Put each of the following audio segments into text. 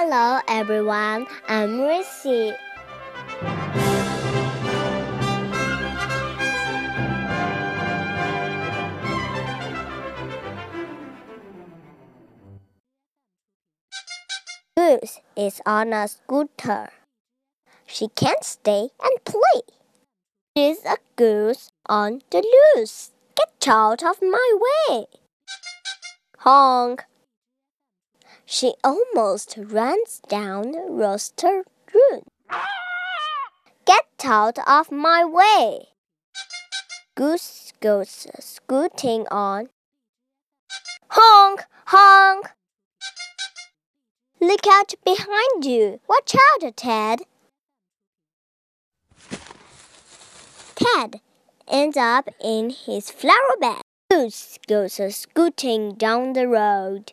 Hello everyone, I'm Rissy. Goose is on a scooter. She can't stay and play. She's a goose on the loose. Get out of my way. Honk. She almost runs down Rooster Run. Get out of my way. Goose goes scooting on. Honk, honk. Look out behind you. Watch out, Ted. Ted ends up in his flower bed. Goose goes scooting down the road.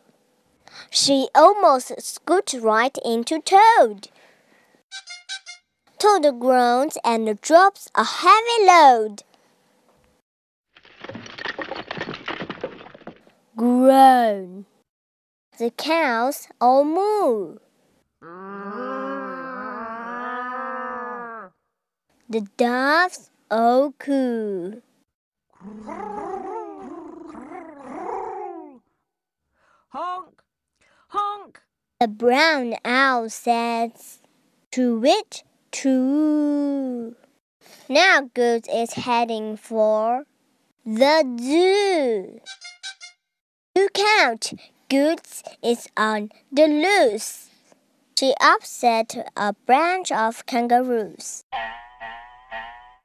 She almost scoots right into Toad. Toad groans and drops a heavy load. Groan. The cows all moo. The doves all coo. Honk! Honk! The brown owl says, To it, true. Now Goose is heading for the zoo. Look out! Goose is on the loose. She upset a branch of kangaroos.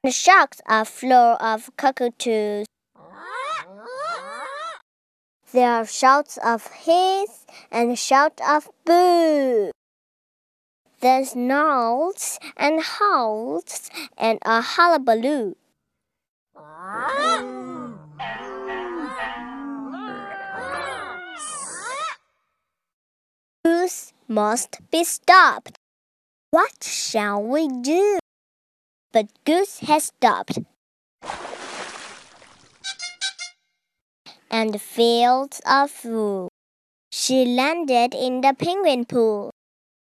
The sharks are full of cockatoos. There are shouts of hiss and shouts of boo. There's snarls and howls and a hullabaloo. Goose must be stopped. What shall we do? But Goose has stopped. And fields are full. She landed in the penguin pool.